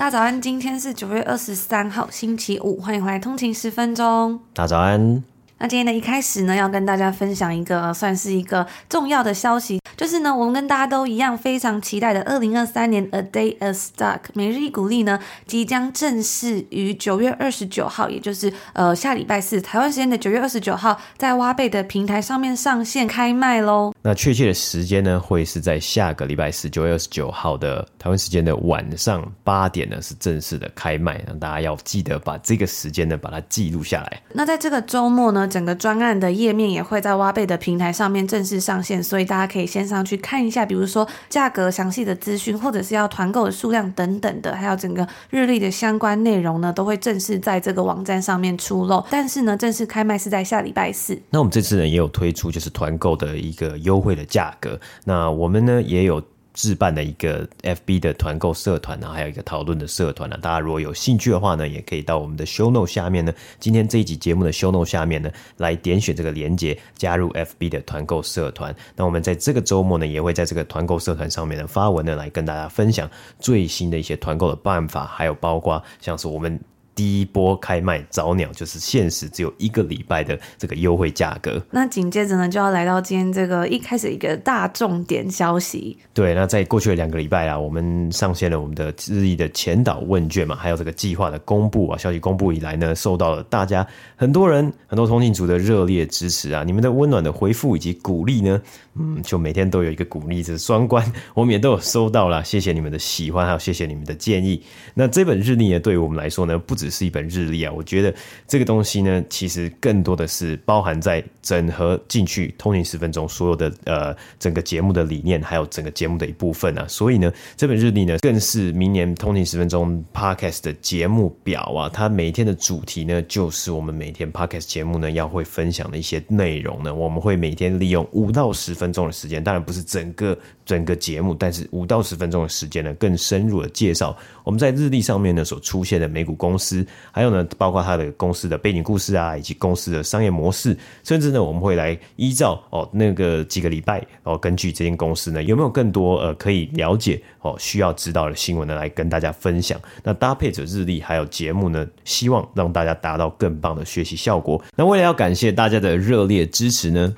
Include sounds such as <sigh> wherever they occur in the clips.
大早安，今天是九月二十三号，星期五，欢迎回来通勤十分钟。大早安。那今天的一开始呢，要跟大家分享一个算是一个重要的消息，就是呢，我们跟大家都一样非常期待的二零二三年 A Day a Stock 每日一股利呢，即将正式于九月二十九号，也就是呃下礼拜四台湾时间的九月二十九号，在挖贝的平台上面上线开卖喽。那确切的时间呢，会是在下个礼拜四九月二十九号的台湾时间的晚上八点呢，是正式的开卖，让大家要记得把这个时间呢把它记录下来。那在这个周末呢，整个专案的页面也会在挖贝的平台上面正式上线，所以大家可以先上去看一下，比如说价格详细的资讯，或者是要团购的数量等等的，还有整个日历的相关内容呢，都会正式在这个网站上面出露。但是呢，正式开卖是在下礼拜四。那我们这次呢也有推出就是团购的一个优惠的价格，那我们呢也有。置办的一个 FB 的团购社团呢，还有一个讨论的社团呢。大家如果有兴趣的话呢，也可以到我们的 Show Note 下面呢，今天这一集节目的 Show Note 下面呢，来点选这个连接，加入 FB 的团购社团。那我们在这个周末呢，也会在这个团购社团上面呢发文呢，来跟大家分享最新的一些团购的办法，还有包括像是我们。第一波开卖早鸟就是限时只有一个礼拜的这个优惠价格。那紧接着呢，就要来到今天这个一开始一个大重点消息。对，那在过去的两个礼拜啊，我们上线了我们的日益的前导问卷嘛，还有这个计划的公布啊，消息公布以来呢，受到了大家很多人很多通勤族的热烈支持啊，你们的温暖的回复以及鼓励呢，嗯，就每天都有一个鼓励的双关，我们也都有收到了，谢谢你们的喜欢，还有谢谢你们的建议。那这本日历呢，对于我们来说呢，不只是一本日历啊，我觉得这个东西呢，其实更多的是包含在整合进去通勤十分钟所有的呃整个节目的理念，还有整个节目的一部分啊。所以呢，这本日历呢，更是明年通勤十分钟 Podcast 的节目表啊。它每天的主题呢，就是我们每天 Podcast 节目呢要会分享的一些内容呢。我们会每天利用五到十分钟的时间，当然不是整个整个节目，但是五到十分钟的时间呢，更深入的介绍我们在日历上面呢所出现的美股公司。还有呢，包括它的公司的背景故事啊，以及公司的商业模式，甚至呢，我们会来依照哦那个几个礼拜哦，根据这间公司呢有没有更多呃可以了解哦需要知道的新闻呢，来跟大家分享。那搭配着日历还有节目呢，希望让大家达到更棒的学习效果。那为了要感谢大家的热烈支持呢，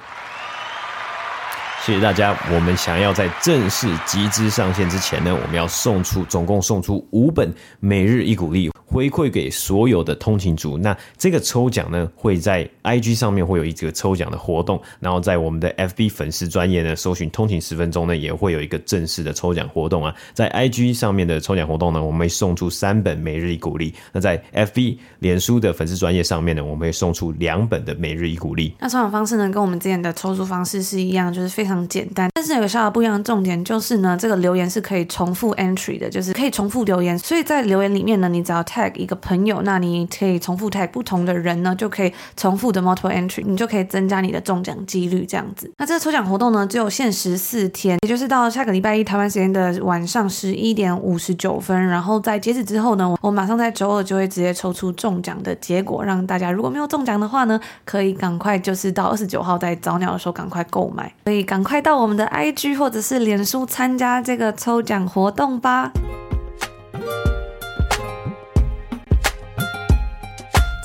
谢谢大家。我们想要在正式集资上线之前呢，我们要送出总共送出五本每日一股利。回馈给所有的通勤族，那这个抽奖呢，会在 IG 上面会有一个抽奖的活动，然后在我们的 FB 粉丝专业呢，搜寻通勤十分钟呢，也会有一个正式的抽奖活动啊。在 IG 上面的抽奖活动呢，我们会送出三本每日一鼓励；那在 FB 脸书的粉丝专业上面呢，我们会送出两本的每日一鼓励。那抽奖方式呢，跟我们之前的抽出方式是一样，就是非常简单，但是有个小小不一样的重点就是呢，这个留言是可以重复 entry 的，就是可以重复留言，所以在留言里面呢，你只要 tag 一个朋友，那你可以重复 tag 不同的人呢，就可以重复的 multiple entry，你就可以增加你的中奖几率这样子。那这个抽奖活动呢，只有限时四天，也就是到下个礼拜一台湾时间的晚上十一点五十九分，然后在截止之后呢，我马上在周二就会直接抽出中奖的结果，让大家如果没有中奖的话呢，可以赶快就是到二十九号在早鸟的时候赶快购买，所以赶快到我们的 IG 或者是脸书参加这个抽奖活动吧。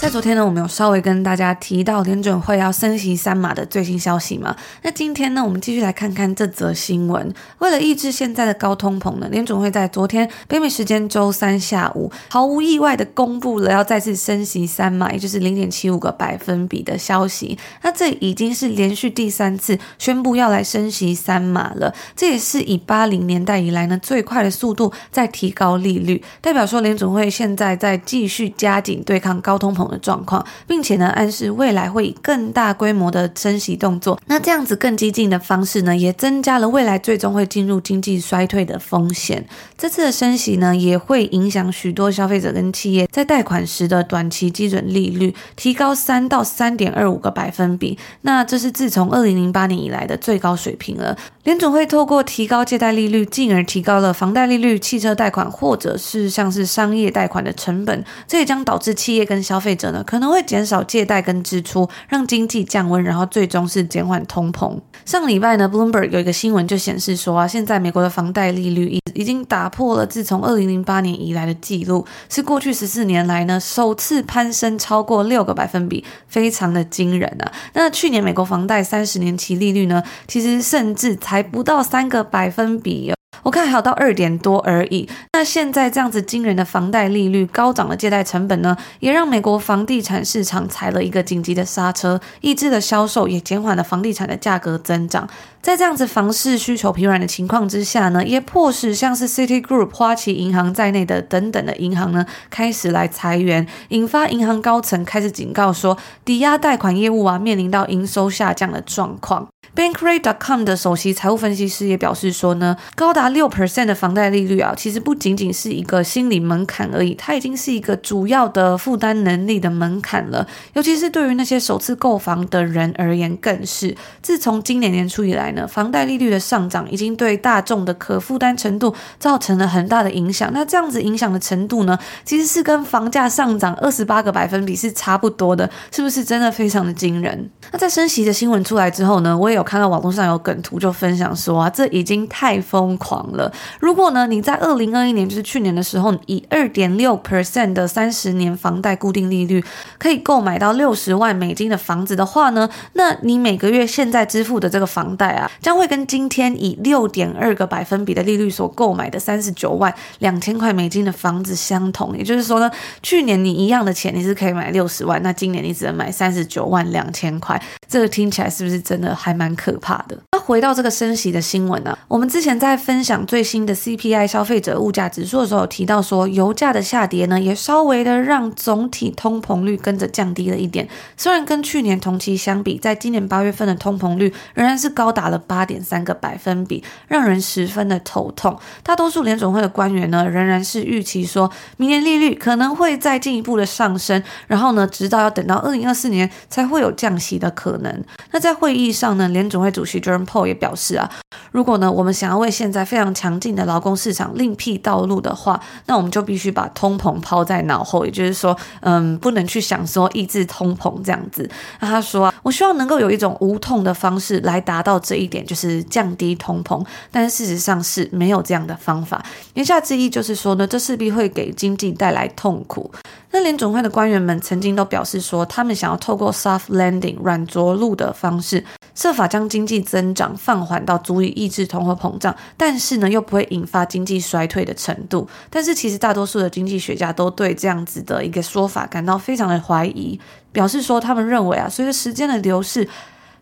在昨天呢，我们有稍微跟大家提到联准会要升息三码的最新消息嘛？那今天呢，我们继续来看看这则新闻。为了抑制现在的高通膨呢，联准会在昨天北美时间周三下午毫无意外的公布了要再次升息三码，也就是零点七五个百分比的消息。那这已经是连续第三次宣布要来升息三码了，这也是以八零年代以来呢最快的速度在提高利率，代表说联准会现在在继续加紧对抗高通膨状况，并且呢暗示未来会以更大规模的升息动作。那这样子更激进的方式呢，也增加了未来最终会进入经济衰退的风险。这次的升息呢，也会影响许多消费者跟企业在贷款时的短期基准利率提高三到三点二五个百分比。那这是自从二零零八年以来的最高水平了。联总会透过提高借贷利率，进而提高了房贷利率、汽车贷款或者是像是商业贷款的成本，这也将导致企业跟消费者呢可能会减少借贷跟支出，让经济降温，然后最终是减缓通膨。上礼拜呢，Bloomberg 有一个新闻就显示说啊，现在美国的房贷利率已已经打破了自从二零零八年以来的记录，是过去十四年来呢首次攀升超过六个百分比，非常的惊人啊。那去年美国房贷三十年期利率呢，其实甚至才还不到三个百分比哦。我看还有到二点多而已。那现在这样子惊人的房贷利率、高涨的借贷成本呢，也让美国房地产市场踩了一个紧急的刹车，抑制了销售，也减缓了房地产的价格增长。在这样子房市需求疲软的情况之下呢，也迫使像是 City Group、花旗银行在内的等等的银行呢，开始来裁员，引发银行高层开始警告说，抵押贷款业务啊，面临到营收下降的状况。Bankrate.com 的首席财务分析师也表示说呢，高达六 percent 的房贷利率啊，其实不仅仅是一个心理门槛而已，它已经是一个主要的负担能力的门槛了。尤其是对于那些首次购房的人而言，更是。自从今年年初以来呢，房贷利率的上涨已经对大众的可负担程度造成了很大的影响。那这样子影响的程度呢，其实是跟房价上涨二十八个百分比是差不多的，是不是真的非常的惊人？那在升息的新闻出来之后呢，我也有。看到网络上有梗图，就分享说啊，这已经太疯狂了。如果呢，你在二零二一年，就是去年的时候，以二点六 percent 的三十年房贷固定利率，可以购买到六十万美金的房子的话呢，那你每个月现在支付的这个房贷啊，将会跟今天以六点二个百分比的利率所购买的三十九万两千块美金的房子相同。也就是说呢，去年你一样的钱，你是可以买六十万，那今年你只能买三十九万两千块。这个听起来是不是真的还蛮可怕的？那回到这个升息的新闻呢、我们之前在分享最新的 CPI 消费者物价指数的时候，提到说油价的下跌呢，也稍微的让总体通膨率跟着降低了一点。虽然跟去年同期相比，在今年八月份的通膨率仍然是高达了八点三个百分比，让人十分的头痛。大多数联总会的官员呢，仍然是预期说明年利率可能会再进一步的上升，然后呢，直到要等到二零二四年才会有降息的可能。那在会议上呢，联准会主席 Jerome Powell 也表示啊，如果呢我们想要为现在非常强劲的劳工市场另辟道路的话，那我们就必须把通膨抛在脑后，也就是说，嗯，不能去想说抑制通膨这样子。那他说啊，我希望能够有一种无痛的方式来达到这一点，就是降低通膨。但事实上是没有这样的方法。言下之意就是说呢，这势必会给经济带来痛苦。那联准会的官员们曾经都表示说，他们想要透过 soft landing 软着陆的方式，设法将经济增长放缓到足以抑制通货膨胀，但是呢，又不会引发经济衰退的程度。但是其实大多数的经济学家都对这样子的一个说法感到非常的怀疑，表示说他们认为啊，随着时间的流逝，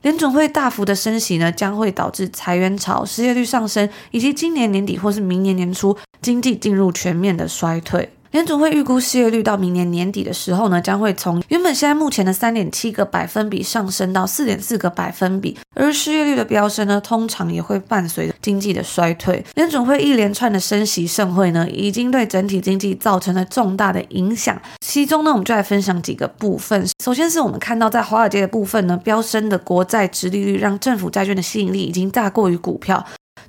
联准会大幅的升息呢，将会导致裁员潮、失业率上升，以及今年年底或是明年年初经济进入全面的衰退。联准会预估失业率到明年年底的时候呢，将会从原本现在目前的三点七个百分比上升到四点四个百分比。而失业率的飙升呢，通常也会伴随着经济的衰退。联准会一连串的升息盛会呢，已经对整体经济造成了重大的影响。其中呢，我们就来分享几个部分。首先是我们看到在华尔街的部分呢，飙升的国债殖利率让政府债券的吸引力已经大过于股票。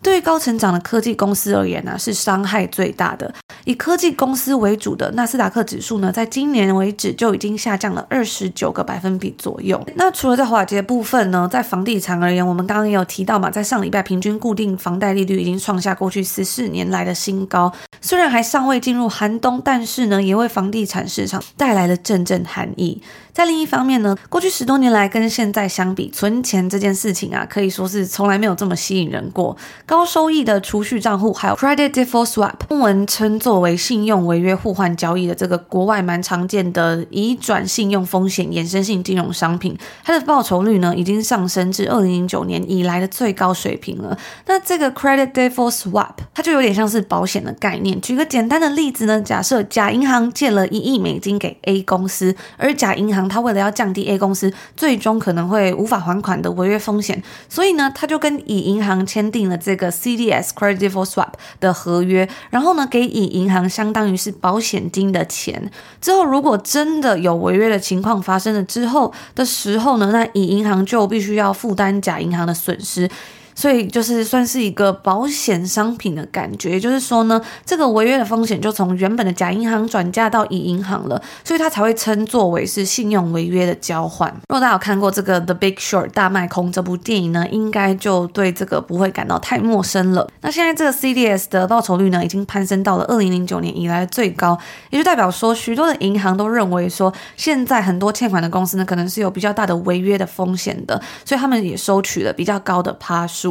对于高成长的科技公司而言呢，是伤害最大的。以科技公司为主的纳斯达克指数呢，在今年为止就已经下降了二十九个百分比左右。那除了在华尔街部分呢，在房地产而言，我们刚刚也有提到嘛，在上礼拜平均固定房贷利率已经创下过去十四年来的新高。虽然还尚未进入寒冬，但是呢，也为房地产市场带来了阵阵寒意。在另一方面呢，过去十多年来跟现在相比，存钱这件事情啊，可以说是从来没有这么吸引人过。高收益的储蓄账户，还有 credit default swap，中文称作为信用违约互换交易的这个国外蛮常见的移转信用风险衍生性金融商品，它的报酬率呢已经上升至二零零九年以来的最高水平了。那这个 credit default swap，它就有点像是保险的概念。举个简单的例子呢，假设甲银行借了一亿美金给 A 公司，而甲银行他为了要降低 A 公司最终可能会无法还款的违约风险，所以呢，他就跟乙银行签订了这个 CDS credit default swap 的合约，然后呢，给乙银行相当于是保险金的钱。之后如果真的有违约的情况发生了之后的时候呢，那乙银行就必须要负担甲银行的损失。所以就是算是一个保险商品的感觉，也就是说呢，这个违约的风险就从原本的甲银行转嫁到乙银行了，所以它才会称作为是信用违约的交换。如果大家有看过这个《The Big Short》大卖空这部电影呢，应该就对这个不会感到太陌生了。那现在这个 CDS 的报酬率呢，已经攀升到了二零零九年以来最高，也就代表说许多的银行都认为说，现在很多欠款的公司呢，可能是有比较大的违约的风险的，所以他们也收取了比较高的趴数。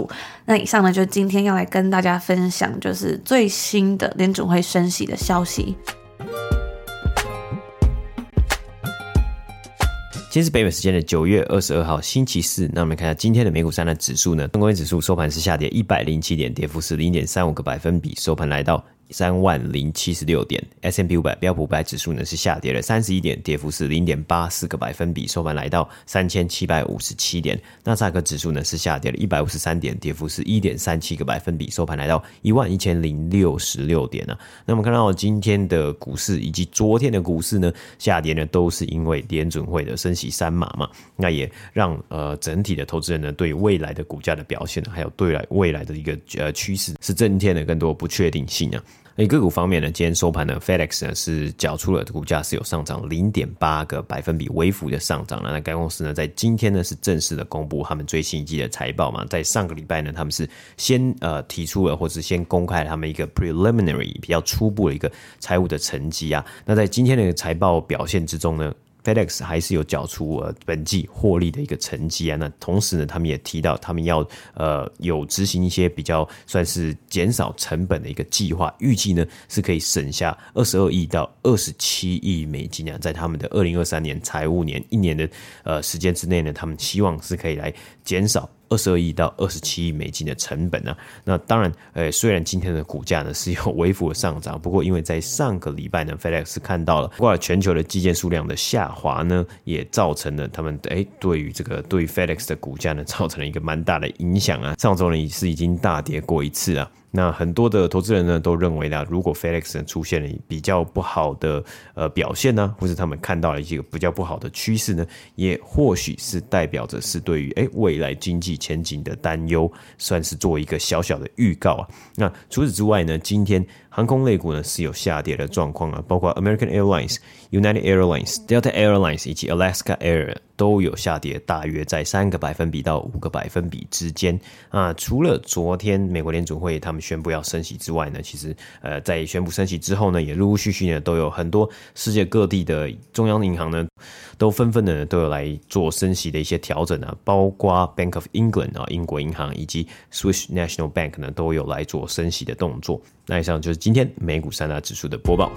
那以上呢，就是今天要来跟大家分享，就是最新的联总会升息的消息。今天是北美时间的九月二十二号，星期四。那我们看一下今天的美股三大指数呢，工业指数收盘是下跌一百零七点，跌幅是零点三五个百分比，收盘来到。三万零七十六点，S M P 五百标普五百指数呢是下跌了三十一点，跌幅是零点八四个百分比，收盘来到三千七百五十七点。纳斯达克指数呢是下跌了一百五十三点，跌幅是一点三七个百分比，收盘来到一万一千零六十六点啊。那我们看到今天的股市以及昨天的股市呢下跌呢，都是因为联准会的升息三码嘛，那也让呃整体的投资人呢对未来的股价的表现，还有对来未来的一个呃趋势是增添了更多不确定性啊。诶，个股方面呢，今天收盘呢，FedEx 呢是缴出了股价是有上涨零点八个百分比，微幅的上涨了。那该公司呢，在今天呢是正式的公布他们最新一季的财报嘛，在上个礼拜呢，他们是先呃提出了，或是先公开了他们一个 preliminary 比较初步的一个财务的成绩啊。那在今天的财报表现之中呢，FedEx 还是有缴出呃本季获利的一个成绩啊，那同时呢，他们也提到他们要呃有执行一些比较算是减少成本的一个计划，预计呢是可以省下二十二亿到二十七亿美金啊，在他们的二零二三年财务年一年的呃时间之内呢，他们希望是可以来减少。二十二亿到二十七亿美金的成本啊，那当然，呃，虽然今天的股价呢是有微幅的上涨，不过因为在上个礼拜呢，FedEx 看到了，挂了全球的基建数量的下滑呢，也造成了他们诶对于这个对于 FedEx 的股价呢，造成了一个蛮大的影响啊。上周呢也是已经大跌过一次啊。那很多的投资人呢都认为呢，如果 FedEx 出现了比较不好的呃表现呢，或是他们看到了一些比较不好的趋势呢，也或许是代表着是对于诶未来经济前景的担忧，算是做一个小小的预告啊。那除此之外呢，今天。航空类股呢是有下跌的状况啊，包括 American Airlines、United Airlines、Delta Airlines 以及 Alaska Air 都有下跌，大约在三个百分比到五个百分比之间啊。除了昨天美国联储会他们宣布要升息之外呢，其实呃在宣布升息之后呢，也陆陆续续呢都有很多世界各地的中央银行呢都纷纷的都有来做升息的一些调整啊，包括 Bank of England 啊英国银行以及 Swiss National Bank 呢都有来做升息的动作。那以上就是今天美股三大指数的播报。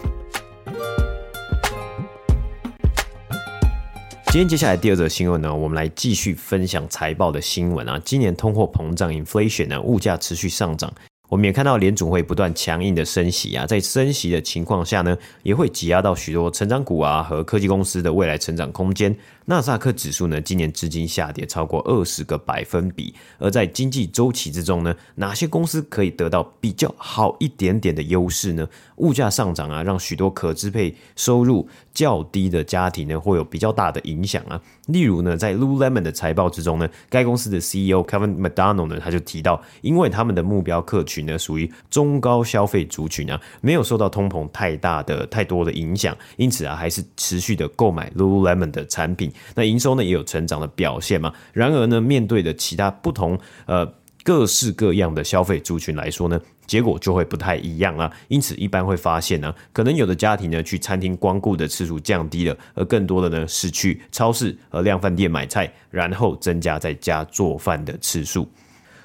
今天接下来第二则新闻呢，我们来继续分享财报的新闻啊。今年通货膨胀 （inflation） 呢，物价持续上涨。我们也看到联总会不断强硬的升息啊，在升息的情况下呢，也会挤压到许多成长股啊和科技公司的未来成长空间。纳斯达克指数呢，今年至今下跌超过二十个百分比。而在经济周期之中呢，哪些公司可以得到比较好一点点的优势呢？物价上涨啊，让许多可支配收入较低的家庭呢，会有比较大的影响啊。例如呢，在 Lululemon 的财报之中呢，该公司的 CEO Kevin McDonald 呢，他就提到，因为他们的目标客群呢，属于中高消费族群啊，没有受到通膨太大的、太多的影响，因此啊，还是持续的购买 Lululemon 的产品。那营收呢，也有成长的表现嘛。然而呢，面对的其他不同呃各式各样的消费族群来说呢，结果就会不太一样啊，因此一般会发现呢，可能有的家庭呢去餐厅光顾的次数降低了，而更多的呢是去超市和量贩店买菜，然后增加在家做饭的次数。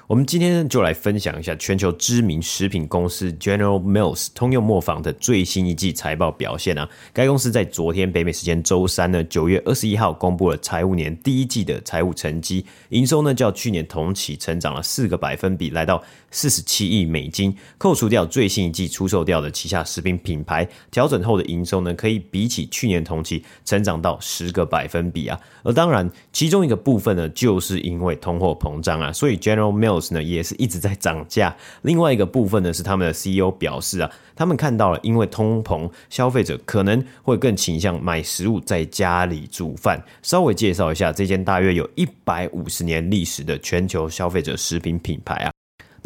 我们今天就来分享一下全球知名食品公司 General Mills 通用磨坊的最新一季财报表现啊。该公司在昨天北美时间周三呢，九月二十一号公布了财务年第一季的财务成绩，营收呢较去年同期成长了四个百分比，来到四十七亿美金。扣除掉最新一季出售掉的旗下食品品牌，调整后的营收呢，可以比起去年同期成长到十个百分比啊。而当然，其中一个部分呢，就是因为通货膨胀啊，所以 General Mills 呢也是一直在涨价。另外一个部分呢是他们的 CEO 表示啊，他们看到了因为通膨，消费者可能会更倾向买食物在家里煮饭。稍微介绍一下这间大约有一百五十年历史的全球消费者食品品牌啊。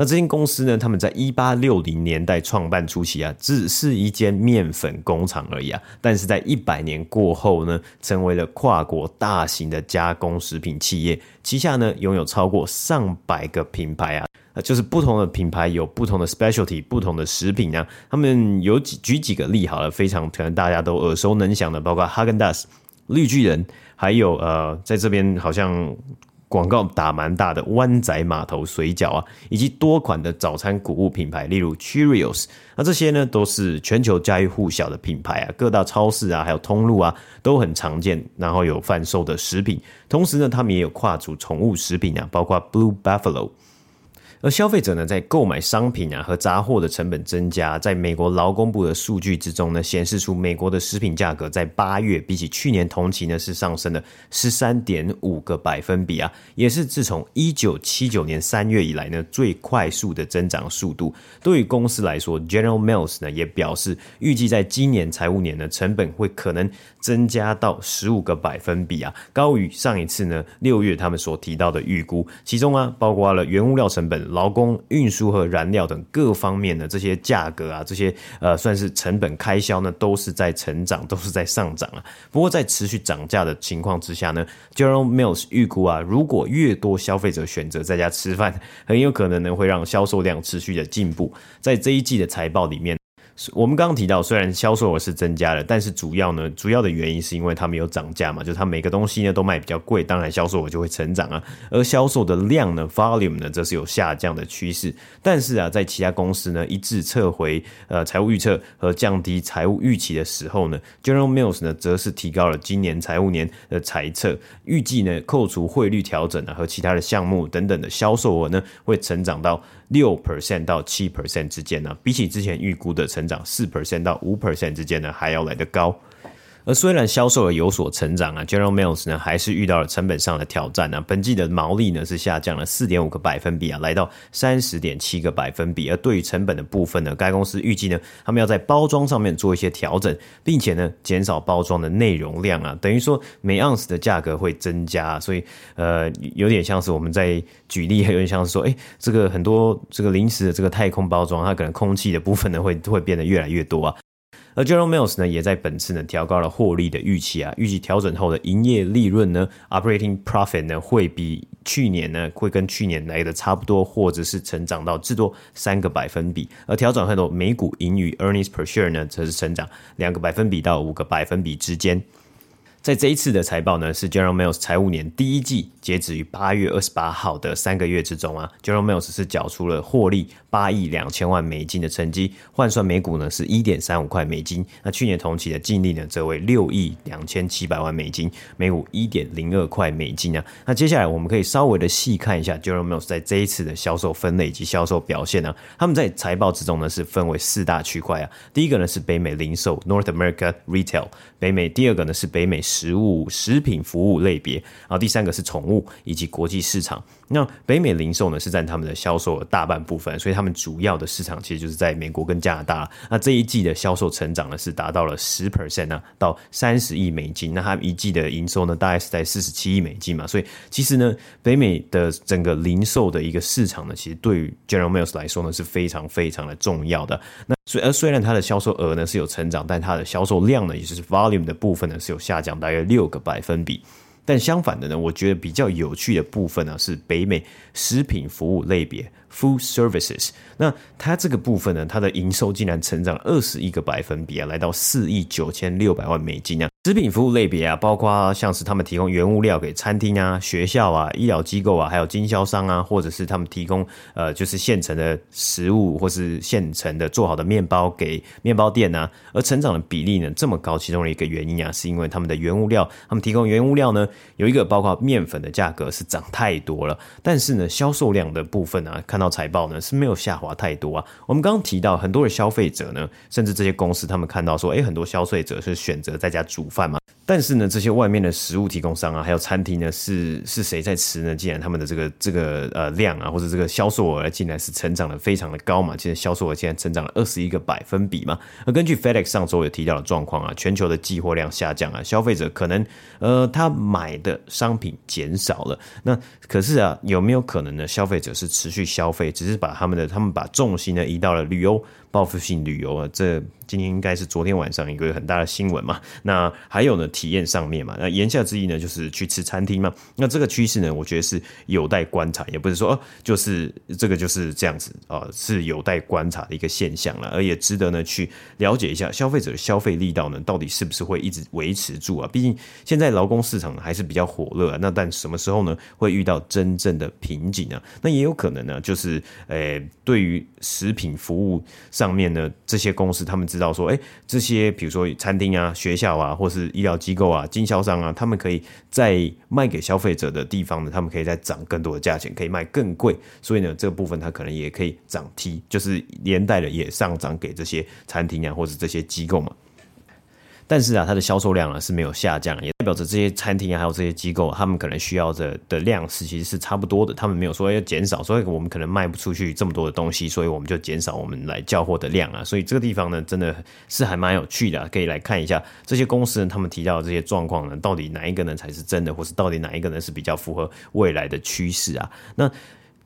那这间公司呢，他们在一八六零年代创办初期啊，只是一间面粉工厂而已啊。但是在一百年过后呢，成为了跨国大型的加工食品企业，旗下呢拥有超过上百个品牌啊，就是不同的品牌有不同的 specialty，不同的食品啊。他们有几举几个例好了，非常可能大家都耳熟能详的，包括哈根达斯、绿巨人，还有呃，在这边好像。广告打蛮大的湾仔码头水饺啊，以及多款的早餐谷物品牌，例如 Cheerios，那这些呢都是全球家喻户晓的品牌啊，各大超市啊，还有通路啊都很常见，然后有贩售的食品。同时呢，他们也有跨足宠物食品啊，包括 Blue Buffalo。而消费者呢，在购买商品啊和杂货的成本增加，在美国劳工部的数据之中呢，显示出美国的食品价格在八月比起去年同期呢是上升了十三点五个百分比啊，也是自从一九七九年三月以来呢最快速的增长速度。对于公司来说，General Mills 呢也表示，预计在今年财务年呢成本会可能增加到十五个百分比啊，高于上一次呢六月他们所提到的预估，其中啊包括了原物料成本。劳工、运输和燃料等各方面的这些价格啊，这些呃算是成本开销呢，都是在成长，都是在上涨啊。不过在持续涨价的情况之下呢，General Mills 预估啊，如果越多消费者选择在家吃饭，很有可能呢会让销售量持续的进步。在这一季的财报里面。我们刚刚提到，虽然销售额是增加了，但是主要呢，主要的原因是因为他们有涨价嘛，就是他每个东西呢都卖比较贵，当然销售额就会成长啊。而销售的量呢，volume 呢，则是有下降的趋势。但是啊，在其他公司呢一致撤回呃财务预测和降低财务预期的时候呢，General Mills 呢则是提高了今年财务年的财测，预计呢扣除汇率调整啊和其他的项目等等的销售额呢会成长到六 percent 到七 percent 之间呢，比起之前预估的成长四 percent 到五 percent 之间呢，还要来得高。而虽然销售额有所成长啊，General Mills 呢还是遇到了成本上的挑战啊。本季的毛利呢是下降了四点五个百分比啊，来到三十点七个百分比。而对于成本的部分呢，该公司预计呢，他们要在包装上面做一些调整，并且呢减少包装的内容量啊，等于说每盎司的价格会增加。所以呃，有点像是我们在举例，有点像是说，哎，这个很多这个零食的这个太空包装，它可能空气的部分呢会会变得越来越多啊。而 General Mills 呢，也在本次呢调高了获利的预期啊，预计调整后的营业利润呢，operating profit 呢，会比去年呢，会跟去年来的差不多，或者是成长到至多三个百分比。而调整后的每股盈余 earnings per share 呢，则是成长两个百分比到五个百分比之间。在这一次的财报呢，是 General Mills 财务年第一季截止于八月二十八号的三个月之中啊，General Mills 是缴出了获利八亿两千万美金的成绩，换算每股呢是一点三五块美金。那去年同期的净利呢则为六亿两千七百万美金，每股一点零二块美金啊。那接下来我们可以稍微的细看一下 General Mills 在这一次的销售分类以及销售表现呢、啊。他们在财报之中呢是分为四大区块啊，第一个呢是北美零售 North America Retail 北美，第二个呢是北美。食物、食品服务类别，然后第三个是宠物以及国际市场。那北美零售呢是占他们的销售的大半部分，所以他们主要的市场其实就是在美国跟加拿大。那这一季的销售成长呢是达到了十 percent 啊，到三十亿美金。那他们一季的营收呢大概是在四十七亿美金嘛，所以其实呢，北美的整个零售的一个市场呢，其实对于 General Mills 来说呢是非常非常的重要的。那虽而虽然它的销售额呢是有成长，但它的销售量呢，也就是 volume 的部分呢是有下降，大约六个百分比。但相反的呢，我觉得比较有趣的部分呢，是北美食品服务类别 （Food Services）。那它这个部分呢，它的营收竟然成长二十一个百分比啊，来到四亿九千六百万美金啊。食品服务类别啊，包括像是他们提供原物料给餐厅啊、学校啊、医疗机构啊，还有经销商啊，或者是他们提供呃就是现成的食物，或是现成的做好的面包给面包店啊，而成长的比例呢这么高，其中的一个原因啊，是因为他们的原物料，他们提供原物料呢有一个包括面粉的价格是涨太多了，但是呢销售量的部分啊，看到财报呢是没有下滑太多啊。我们刚刚提到很多的消费者呢，甚至这些公司他们看到说，诶，很多消费者是选择在家煮饭。饭嘛，但是呢，这些外面的食物提供商啊，还有餐厅呢，是是谁在吃呢？既然他们的这个这个呃量啊，或者这个销售额竟然是成长的非常的高嘛，现在销售额竟然成长了二十一个百分比嘛。而根据 FedEx 上周也提到的状况啊，全球的寄货量下降啊，消费者可能呃他买的商品减少了。那可是啊，有没有可能呢？消费者是持续消费，只是把他们的他们把重心呢移到了旅游。报复性旅游啊，这今天应该是昨天晚上一个很大的新闻嘛。那还有呢，体验上面嘛，那言下之意呢，就是去吃餐厅嘛。那这个趋势呢，我觉得是有待观察，也不是说哦，就是这个就是这样子啊，是有待观察的一个现象了，而也值得呢去了解一下消费者的消费力道呢，到底是不是会一直维持住啊？毕竟现在劳工市场还是比较火热啊。那但什么时候呢，会遇到真正的瓶颈啊？那也有可能呢，就是诶，对于食品服务。上面呢，这些公司他们知道说，哎，这些比如说餐厅啊、学校啊，或是医疗机构啊、经销商啊，他们可以在卖给消费者的地方呢，他们可以再涨更多的价钱，可以卖更贵，所以呢，这个部分它可能也可以涨梯，就是连带的也上涨给这些餐厅啊，或者这些机构嘛。但是啊，它的销售量呢是没有下降，也代表着这些餐厅啊，还有这些机构，他们可能需要的的量是其实是差不多的，他们没有说要减少，所以我们可能卖不出去这么多的东西，所以我们就减少我们来交货的量啊。所以这个地方呢，真的是还蛮有趣的，可以来看一下这些公司呢，他们提到的这些状况呢，到底哪一个呢才是真的，或是到底哪一个呢是比较符合未来的趋势啊？那。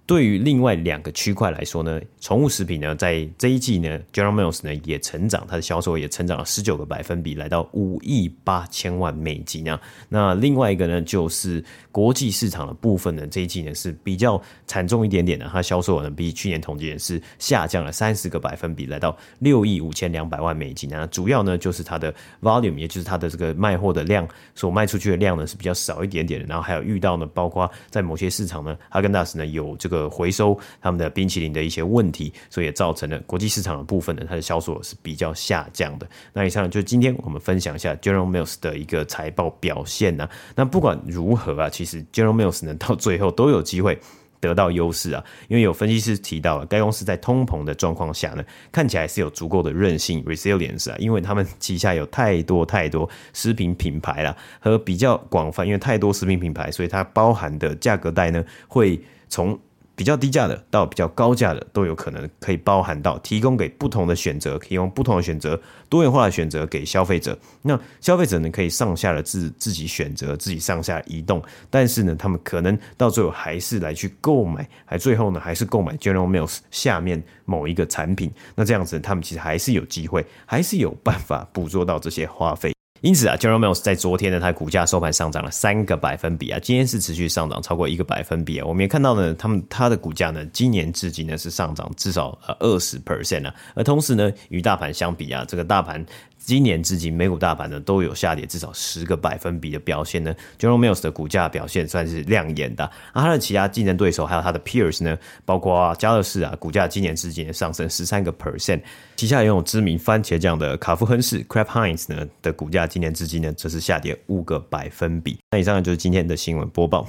对于另外两个区块来说呢，宠物食品呢，在这一季呢，General Mills 呢也成长，它的销售也成长了十九个百分比，来到五亿八千万美金啊。那另外一个呢，就是国际市场的部分呢，这一季呢是比较惨重一点点的，它销售额呢比去年同期也是下降了三十个百分比，来到六亿五千两百万美金啊。主要呢就是它的 volume，也就是它的这个卖货的量，所卖出去的量呢是比较少一点点的。然后还有遇到呢，包括在某些市场呢，哈根达斯呢有这个。个回收他们的冰淇淋的一些问题，所以也造成了国际市场的部分呢，它的销售是比较下降的。那以上就是今天我们分享一下 General Mills 的一个财报表现呢。那不管如何啊，其实 General Mills 呢 <laughs> 到最后都有机会得到优势啊，因为有分析师提到了，该公司在通膨的状况下呢，看起来是有足够的韧性 resilience 啊，因为他们旗下有太多太多食品品牌了，和比较广泛，因为太多食品品牌，所以它包含的价格带呢会从。比较低价的到比较高价的都有可能可以包含到，提供给不同的选择，可以用不同的选择，多元化的选择给消费者。那消费者呢，可以上下的自自己选择，自己上下移动。但是呢，他们可能到最后还是来去购买，还最后呢还是购买 General Mills 下面某一个产品。那这样子，他们其实还是有机会，还是有办法捕捉到这些花费。因此啊，General Mills 在昨天呢，它股价收盘上涨了三个百分比啊，今天是持续上涨超过一个百分比啊。我们也看到呢，他们它的股价呢，今年至今呢是上涨至少呃二十 percent 啊，而同时呢，与大盘相比啊，这个大盘。今年至今，美股大盘呢都有下跌至少十个百分比的表现呢。General Mills 的股价表现算是亮眼的，而它的其他竞争对手还有它的 peers 呢，包括家乐士啊，股价今年至今上升十三个 percent。旗下拥有知名番茄酱的卡夫亨氏 Kraft Heinz 呢的股价今年至今呢则是下跌五个百分比。那以上呢就是今天的新闻播报。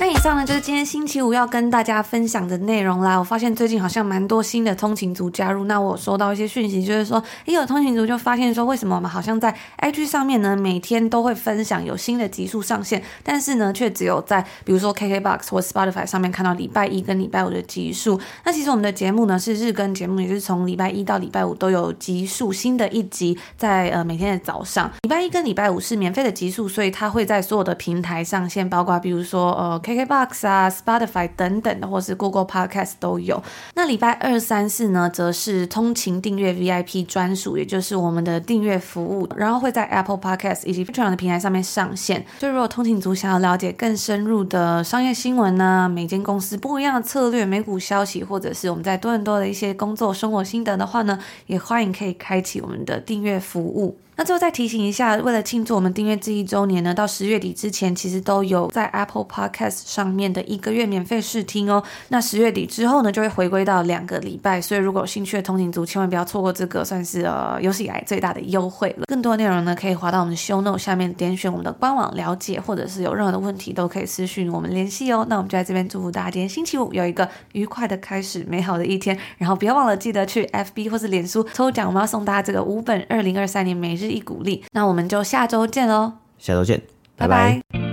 那以上呢就是今天星期五要跟大家分享的内容啦。我发现最近好像蛮多新的通勤族加入，那我收到一些讯息，就是说，也有通勤族就发现说，为什么我们好像在 IG 上面呢，每天都会分享有新的集数上线，但是呢，却只有在比如说 KKBOX 或 Spotify 上面看到礼拜一跟礼拜五的集数。那其实我们的节目呢是日更节目，也就是从礼拜一到礼拜五都有集数，新的一集在呃每天的早上。礼拜一跟礼拜五是免费的集数，所以它会在所有的平台上线，包括比如说呃 KKBOX 啊、Spotify 等等的，或是 Google Podcast 都有。那礼拜二、三、四呢，则是通勤订阅 VIP 专属，也就是我们的订阅服务，然后会在 Apple Podcast 以及 p a t r o n 的平台上面上线。就如果通勤族想要了解更深入的商业新闻呢，每间公司不一样的策略、美股消息，或者是我们在多伦多的一些工作生活心得的话呢，也欢迎可以开启我们的订阅服务。那最后再提醒一下，为了庆祝我们订阅这一周年呢，到十月底之前，其实都有在 Apple Podcast Podcast 上面的一个月免费试听哦。那十月底之后呢，就会回归到两个礼拜，所以如果有兴趣的通勤族，千万不要错过这个，算是呃有史以来最大的优惠了。更多内容呢，可以滑到我们的 Show Note 下面，点选我们的官网了解，或者是有任何的问题都可以私讯我们联系哦。那我们就在这边祝福大家今天星期五有一个愉快的开始，美好的一天。然后不要忘了记得去 FB 或是脸书抽奖，我们要送大家这个五本二零二三年每日一鼓励，那我们就下周见喽！下周见，拜拜。拜拜。